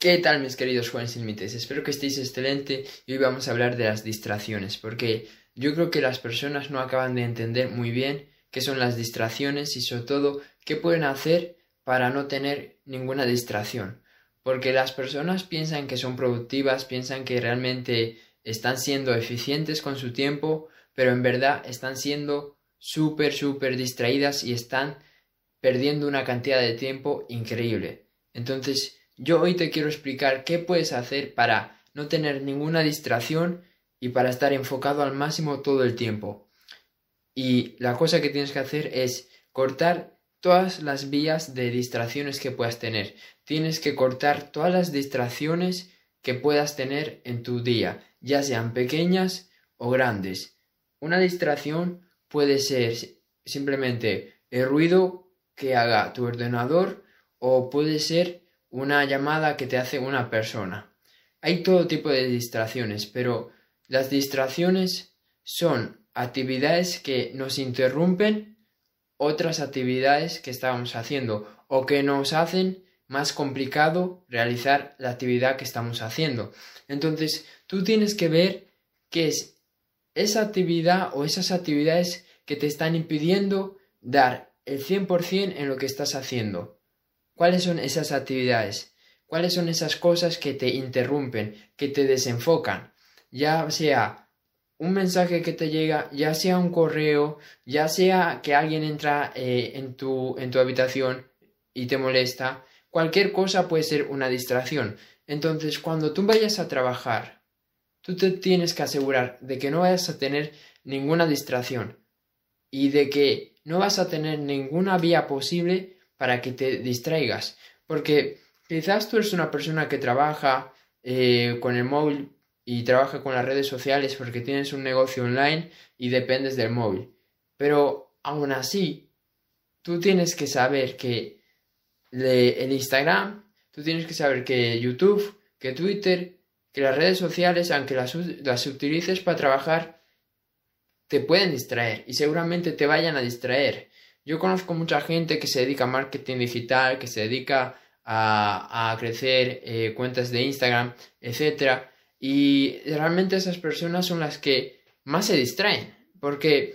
¿Qué tal mis queridos jóvenes sin límites? Espero que estéis excelente y hoy vamos a hablar de las distracciones porque yo creo que las personas no acaban de entender muy bien qué son las distracciones y sobre todo qué pueden hacer para no tener ninguna distracción. Porque las personas piensan que son productivas, piensan que realmente están siendo eficientes con su tiempo, pero en verdad están siendo súper, súper distraídas y están perdiendo una cantidad de tiempo increíble. Entonces, yo hoy te quiero explicar qué puedes hacer para no tener ninguna distracción y para estar enfocado al máximo todo el tiempo. Y la cosa que tienes que hacer es cortar todas las vías de distracciones que puedas tener. Tienes que cortar todas las distracciones que puedas tener en tu día, ya sean pequeñas o grandes. Una distracción puede ser simplemente el ruido que haga tu ordenador o puede ser una llamada que te hace una persona. Hay todo tipo de distracciones, pero las distracciones son actividades que nos interrumpen otras actividades que estábamos haciendo o que nos hacen más complicado realizar la actividad que estamos haciendo. Entonces, tú tienes que ver qué es esa actividad o esas actividades que te están impidiendo dar el 100% en lo que estás haciendo. ¿Cuáles son esas actividades? ¿Cuáles son esas cosas que te interrumpen, que te desenfocan? Ya sea un mensaje que te llega, ya sea un correo, ya sea que alguien entra eh, en, tu, en tu habitación y te molesta, cualquier cosa puede ser una distracción. Entonces, cuando tú vayas a trabajar, tú te tienes que asegurar de que no vayas a tener ninguna distracción y de que no vas a tener ninguna vía posible para que te distraigas. Porque quizás tú eres una persona que trabaja eh, con el móvil y trabaja con las redes sociales porque tienes un negocio online y dependes del móvil. Pero aún así, tú tienes que saber que el Instagram, tú tienes que saber que YouTube, que Twitter, que las redes sociales, aunque las, las utilices para trabajar, te pueden distraer y seguramente te vayan a distraer. Yo conozco mucha gente que se dedica a marketing digital, que se dedica a, crecer eh, cuentas de Instagram, etc. Y realmente esas personas son las que más se distraen. Porque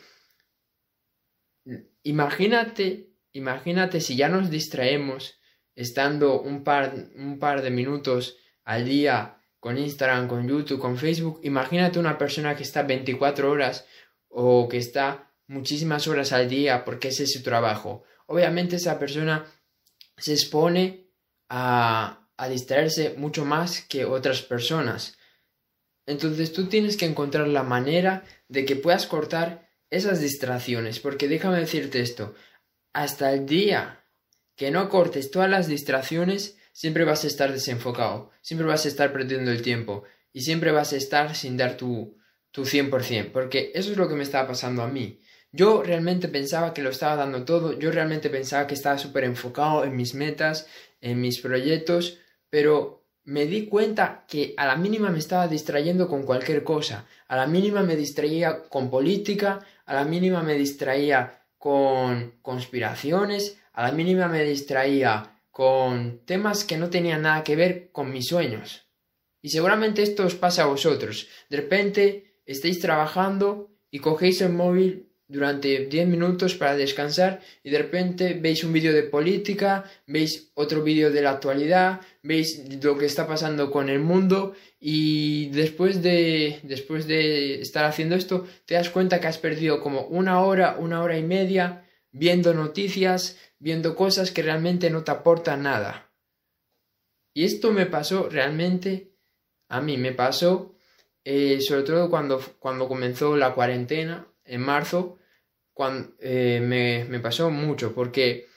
imagínate, imagínate si ya nos distraemos estando un par, un par de minutos al día con Instagram, con YouTube, con Facebook. Imagínate una persona que está 24 horas o que está muchísimas horas al día porque ese es su trabajo. Obviamente esa persona se expone a, a distraerse mucho más que otras personas. Entonces tú tienes que encontrar la manera de que puedas cortar esas distracciones, porque déjame decirte esto, hasta el día que no cortes todas las distracciones, siempre vas a estar desenfocado, siempre vas a estar perdiendo el tiempo y siempre vas a estar sin dar tu, tu 100%, porque eso es lo que me estaba pasando a mí. Yo realmente pensaba que lo estaba dando todo, yo realmente pensaba que estaba súper enfocado en mis metas, en mis proyectos, pero me di cuenta que a la mínima me estaba distrayendo con cualquier cosa, a la mínima me distraía con política, a la mínima me distraía con conspiraciones, a la mínima me distraía con temas que no tenían nada que ver con mis sueños. Y seguramente esto os pasa a vosotros. De repente estáis trabajando y cogéis el móvil durante 10 minutos para descansar y de repente veis un vídeo de política, veis otro vídeo de la actualidad, veis lo que está pasando con el mundo y después de, después de estar haciendo esto te das cuenta que has perdido como una hora, una hora y media viendo noticias, viendo cosas que realmente no te aportan nada. Y esto me pasó realmente, a mí me pasó, eh, sobre todo cuando, cuando comenzó la cuarentena, en marzo, cuando, eh, me, pasó mucho porque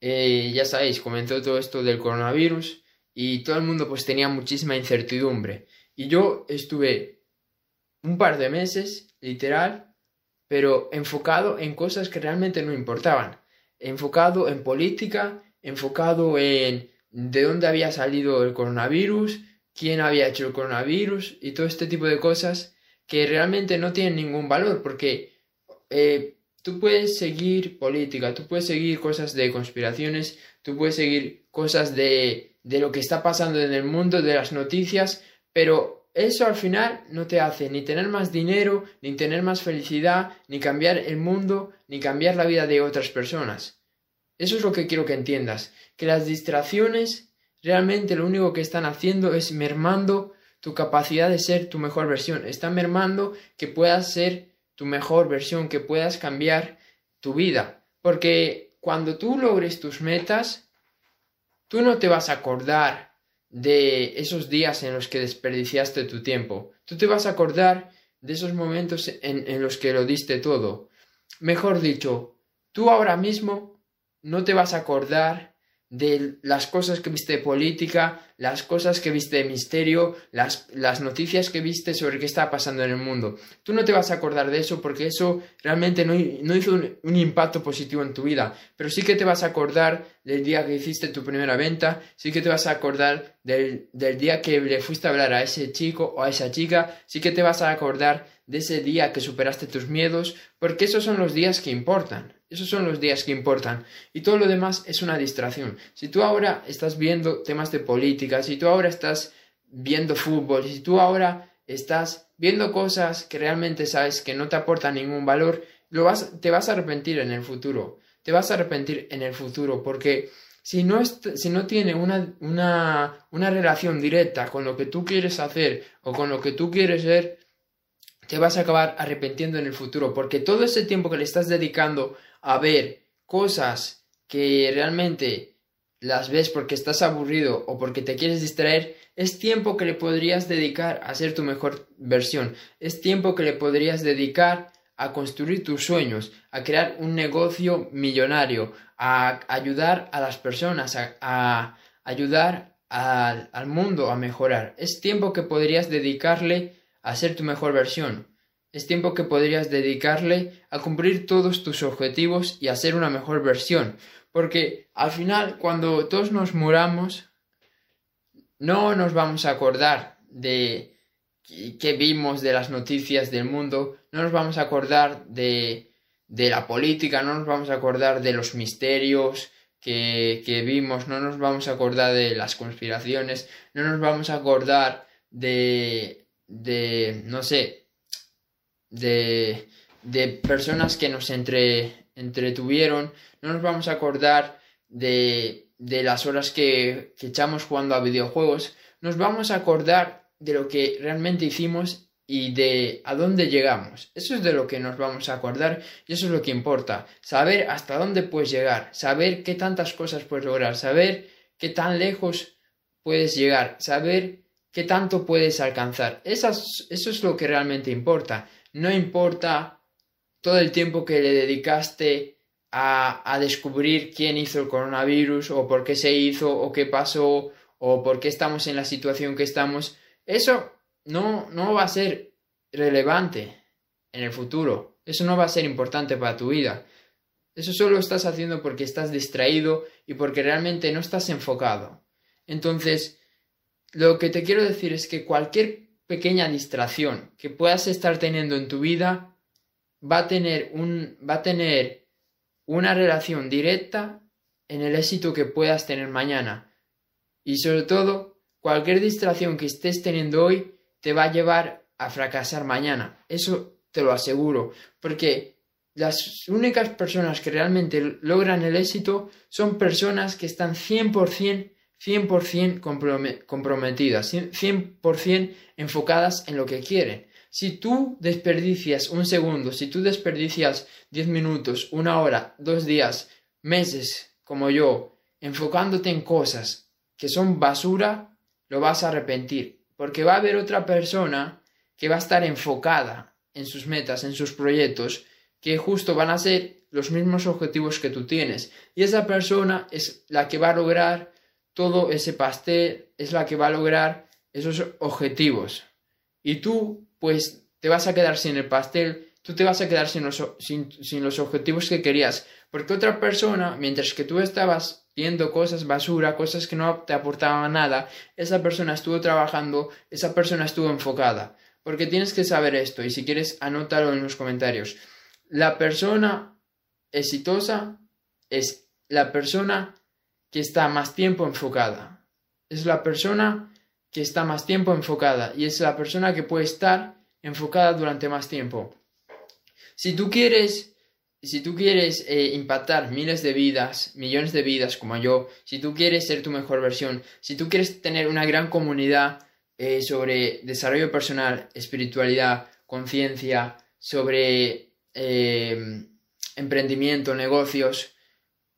eh, ya sabéis, comenzó todo esto del coronavirus y todo el mundo pues tenía muchísima incertidumbre. Y yo estuve un par de meses, literal, pero enfocado en cosas que realmente no importaban. Enfocado en política, enfocado en de dónde había salido el coronavirus, quién había hecho el coronavirus y todo este tipo de cosas que realmente no tienen ningún valor porque eh, tú puedes seguir política, tú puedes seguir cosas de conspiraciones, tú puedes seguir cosas de, de lo que está pasando en el mundo, de las noticias, pero eso al final no te hace ni tener más dinero, ni tener más felicidad, ni cambiar el mundo, ni cambiar la vida de otras personas. Eso es lo que quiero que entiendas, que las distracciones realmente lo único que están haciendo es mermando tu capacidad de ser tu mejor versión, están mermando que puedas ser tu mejor versión, que puedas cambiar tu vida, porque cuando tú logres tus metas, tú no te vas a acordar de esos días en los que desperdiciaste tu tiempo, tú te vas a acordar de esos momentos en, en los que lo diste todo. Mejor dicho, tú ahora mismo no te vas a acordar de las cosas que viste de política, las cosas que viste de misterio, las, las, noticias que viste sobre qué está pasando en el mundo. Tú no te vas a acordar de eso porque eso realmente no, no hizo un, un, impacto positivo en tu vida, pero sí que te vas a acordar del día que hiciste tu primera venta, sí que te vas a acordar del, del día que le fuiste a hablar a ese chico o a esa chica, sí que te vas a acordar de ese día que superaste tus miedos, porque esos son los días que importan. Esos son los días que importan. Y todo lo demás es una distracción. Si tú ahora estás viendo temas de política, si tú ahora estás viendo fútbol, si tú ahora estás viendo cosas que realmente sabes que no te aportan ningún valor, lo vas, te vas a arrepentir en el futuro. Te vas a arrepentir en el futuro porque si no, si no tiene una, una, una relación directa con lo que tú quieres hacer o con lo que tú quieres ser, te vas a acabar arrepintiendo en el futuro, porque todo ese tiempo que le estás dedicando a ver cosas que realmente las ves porque estás aburrido o porque te quieres distraer, es tiempo que le podrías dedicar a ser tu mejor versión, es tiempo que le podrías dedicar a construir tus sueños, a crear un negocio millonario, a ayudar a las personas, a, ayudar al, al mundo a mejorar. Es tiempo que podrías dedicarle a ser tu mejor versión. Es tiempo que podrías dedicarle a cumplir todos tus objetivos y a ser una mejor versión. Porque al final, cuando todos nos muramos, no nos vamos a acordar de qué vimos de las noticias del mundo, no nos vamos a acordar de, de la política, no nos vamos a acordar de los misterios que, que vimos, no nos vamos a acordar de las conspiraciones, no nos vamos a acordar de, de, no sé, de, de personas que nos entre, entretuvieron, no nos vamos a acordar de, de las horas que, que echamos jugando a videojuegos, nos vamos a acordar de lo que realmente hicimos y de a dónde llegamos. Eso es de lo que nos vamos a acordar y eso es lo que importa. Saber hasta dónde puedes llegar, saber qué tantas cosas puedes lograr, saber qué tan lejos puedes llegar, saber qué tanto puedes alcanzar. eso es lo que realmente importa. No importa todo el tiempo que le dedicaste a, a descubrir quién hizo el coronavirus o por qué se hizo o qué pasó o por qué estamos en la situación que estamos. Eso no, no va a ser relevante en el futuro. Eso no va a ser importante para tu vida. Eso solo estás haciendo porque estás distraído y porque realmente no estás enfocado. Entonces, lo que te quiero decir es que cualquier pequeña distracción que puedas estar teniendo en tu vida va a tener un va a tener una relación directa en el éxito que puedas tener mañana. Y sobre todo, cualquier distracción que estés teniendo hoy te va a llevar a fracasar mañana. Eso te lo aseguro, porque las únicas personas que realmente logran el éxito son personas que están 100% 100% comprometidas, 100% enfocadas en lo que quieren. Si tú desperdicias un segundo, si tú desperdicias 10 minutos, una hora, dos días, meses, como yo, enfocándote en cosas que son basura, lo vas a arrepentir, porque va a haber otra persona que va a estar enfocada en sus metas, en sus proyectos, que justo van a ser los mismos objetivos que tú tienes. Y esa persona es la que va a lograr todo ese pastel es la que va a lograr esos objetivos. Y tú, pues, te vas a quedar sin el pastel, tú te vas a quedar sin los, sin, los objetivos que querías. Porque otra persona, mientras que tú estabas viendo cosas basura, cosas que no te aportaban nada, esa persona estuvo trabajando, esa persona estuvo enfocada. Porque tienes que saber esto y si quieres anótalo en los comentarios. La persona exitosa es la persona que está más tiempo enfocada. Es la persona que está más tiempo enfocada y es la persona que puede estar enfocada durante más tiempo. Si tú quieres, si tú quieres eh, impactar miles de vidas, millones de vidas como yo, si tú quieres ser tu mejor versión, si tú quieres tener una gran comunidad eh, sobre desarrollo personal, espiritualidad, conciencia, sobre eh, emprendimiento, negocios,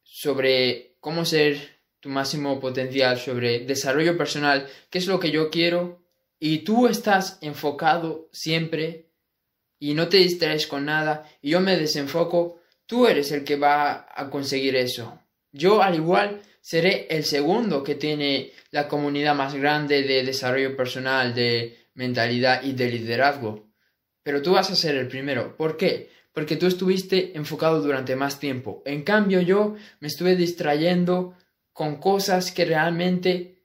sobre cómo ser tu máximo potencial, sobre desarrollo personal, qué es lo que yo quiero, y tú estás enfocado siempre y no te distraes con nada, y yo me desenfoco, tú eres el que va a conseguir eso. Yo al igual seré el segundo que tiene la comunidad más grande de desarrollo personal, de mentalidad y de liderazgo. Pero tú vas a ser el primero. ¿Por qué? Porque tú estuviste enfocado durante más tiempo. En cambio yo me estuve distrayendo con cosas que realmente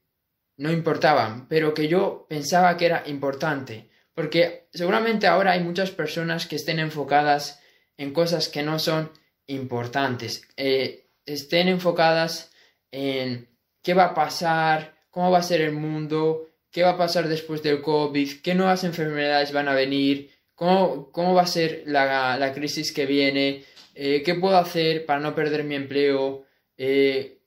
no importaban, pero que yo pensaba que era importante. Porque seguramente ahora hay muchas personas que estén enfocadas en cosas que no son importantes. Eh, estén enfocadas en qué va a pasar, cómo va a ser el mundo, qué va a pasar después del COVID, qué nuevas enfermedades van a venir, cómo, cómo va a ser la, la crisis que viene, eh, qué puedo hacer para no perder mi empleo, eh,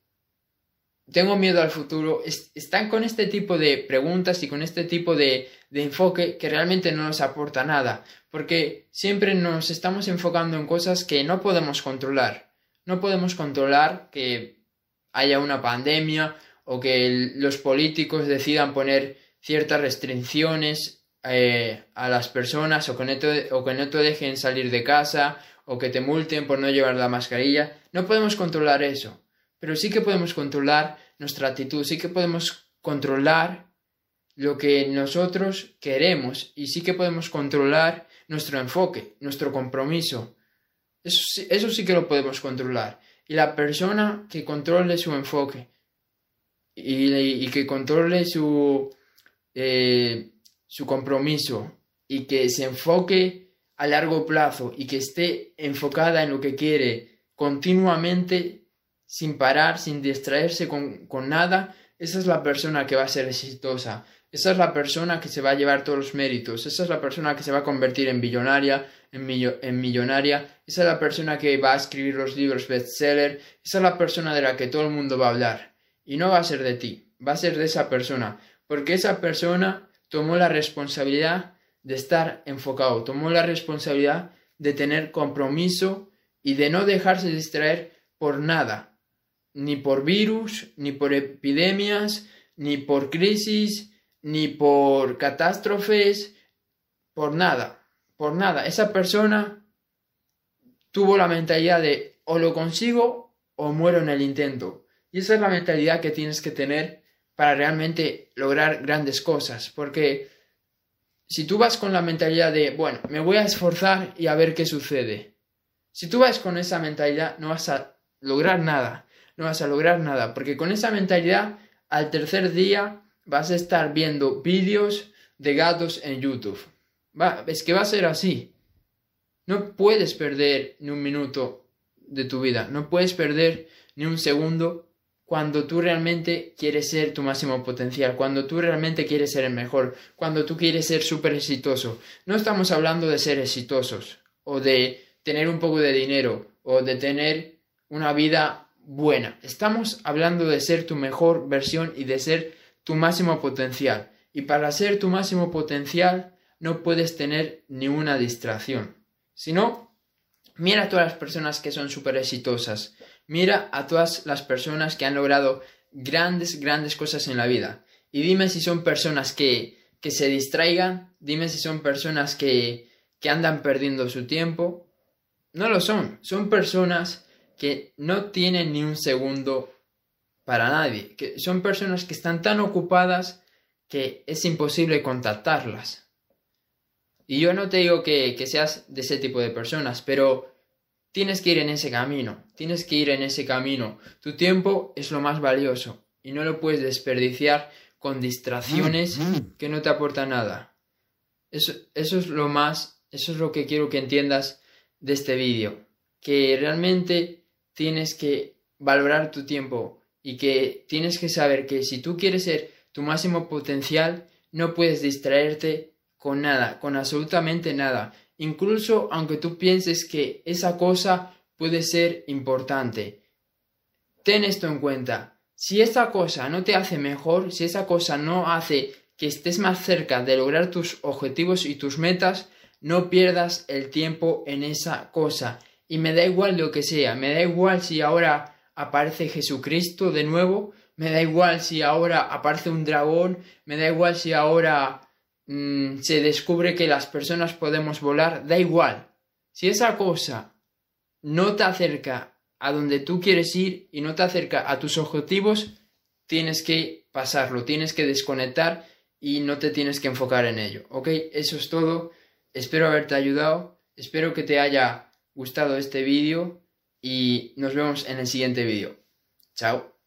tengo miedo al futuro, están con este tipo de preguntas y con este tipo de, de, enfoque que realmente no nos aporta nada, porque siempre nos estamos enfocando en cosas que no podemos controlar. No podemos controlar que haya una pandemia o que los políticos decidan poner ciertas restricciones eh, a las personas o que, no o que no te dejen salir de casa o que te multen por no llevar la mascarilla. No podemos controlar eso pero sí que podemos controlar nuestra actitud, sí que podemos controlar lo que nosotros queremos y sí que podemos controlar nuestro enfoque, nuestro compromiso. Eso, sí que lo podemos controlar. Y la persona que controle su enfoque y, que controle su, eh, su compromiso y que se enfoque a largo plazo y que esté enfocada en lo que quiere continuamente sin parar, sin distraerse con, nada, esa es la persona que va a ser exitosa. Esa es la persona que se va a llevar todos los méritos. Esa es la persona que se va a convertir en billonaria, en, en millonaria. Esa es la persona que va a escribir los libros bestseller. Esa es la persona de la que todo el mundo va a hablar. Y no va a ser de ti, va a ser de esa persona. Porque esa persona tomó la responsabilidad de estar enfocado, tomó la responsabilidad de tener compromiso y de no dejarse distraer por nada ni por virus, ni por epidemias, ni por crisis, ni por catástrofes, por nada, por nada. Esa persona tuvo la mentalidad de o lo consigo o muero en el intento. Y esa es la mentalidad que tienes que tener para realmente lograr grandes cosas, porque si tú vas con la mentalidad de, bueno, me voy a esforzar y a ver qué sucede, si tú vas con esa mentalidad no vas a lograr nada no vas a lograr nada, porque con esa mentalidad al tercer día vas a estar viendo vídeos de gatos en YouTube. Va, es que va a ser así. No puedes perder ni un minuto de tu vida, no puedes perder ni un segundo cuando tú realmente quieres ser tu máximo potencial, cuando tú realmente quieres ser el mejor, cuando tú quieres ser súper exitoso. No estamos hablando de ser exitosos o de tener un poco de dinero o de tener una vida buena. Estamos hablando de ser tu mejor versión y de ser tu máximo potencial. Y para ser tu máximo potencial no puedes tener ni una distracción. Si no, mira a todas las personas que son súper exitosas. Mira a todas las personas que han logrado grandes, grandes cosas en la vida. Y dime si son personas que, que se distraigan. Dime si son personas que, que andan perdiendo su tiempo. No lo son. Son personas que no tienen ni un segundo para nadie, que son personas que están tan ocupadas que es imposible contactarlas. Y yo no te digo que, que seas de ese tipo de personas, pero tienes que ir en ese camino, tienes que ir en ese camino. Tu tiempo es lo más valioso y no lo puedes desperdiciar con distracciones mm, mm. que no te aportan nada. Eso, eso es lo más, eso es lo que quiero que entiendas de este vídeo, que realmente tienes que valorar tu tiempo y que tienes que saber que si tú quieres ser tu máximo potencial, no puedes distraerte con nada, con absolutamente nada, incluso aunque tú pienses que esa cosa puede ser importante. Ten esto en cuenta. Si esa cosa no te hace mejor, si esa cosa no hace que estés más cerca de lograr tus objetivos y tus metas, no pierdas el tiempo en esa cosa. Y me da igual lo que sea, me da igual si ahora aparece Jesucristo de nuevo, me da igual si ahora aparece un dragón, me da igual si ahora mm, se descubre que las personas podemos volar, da igual. Si esa cosa no te acerca a donde tú quieres ir y no te acerca a tus objetivos, tienes que pasarlo, tienes que desconectar y no te tienes que enfocar en ello. ¿Ok? Eso es todo. Espero haberte ayudado. Espero que te haya gustado este vídeo y nos vemos en el siguiente vídeo. Chao.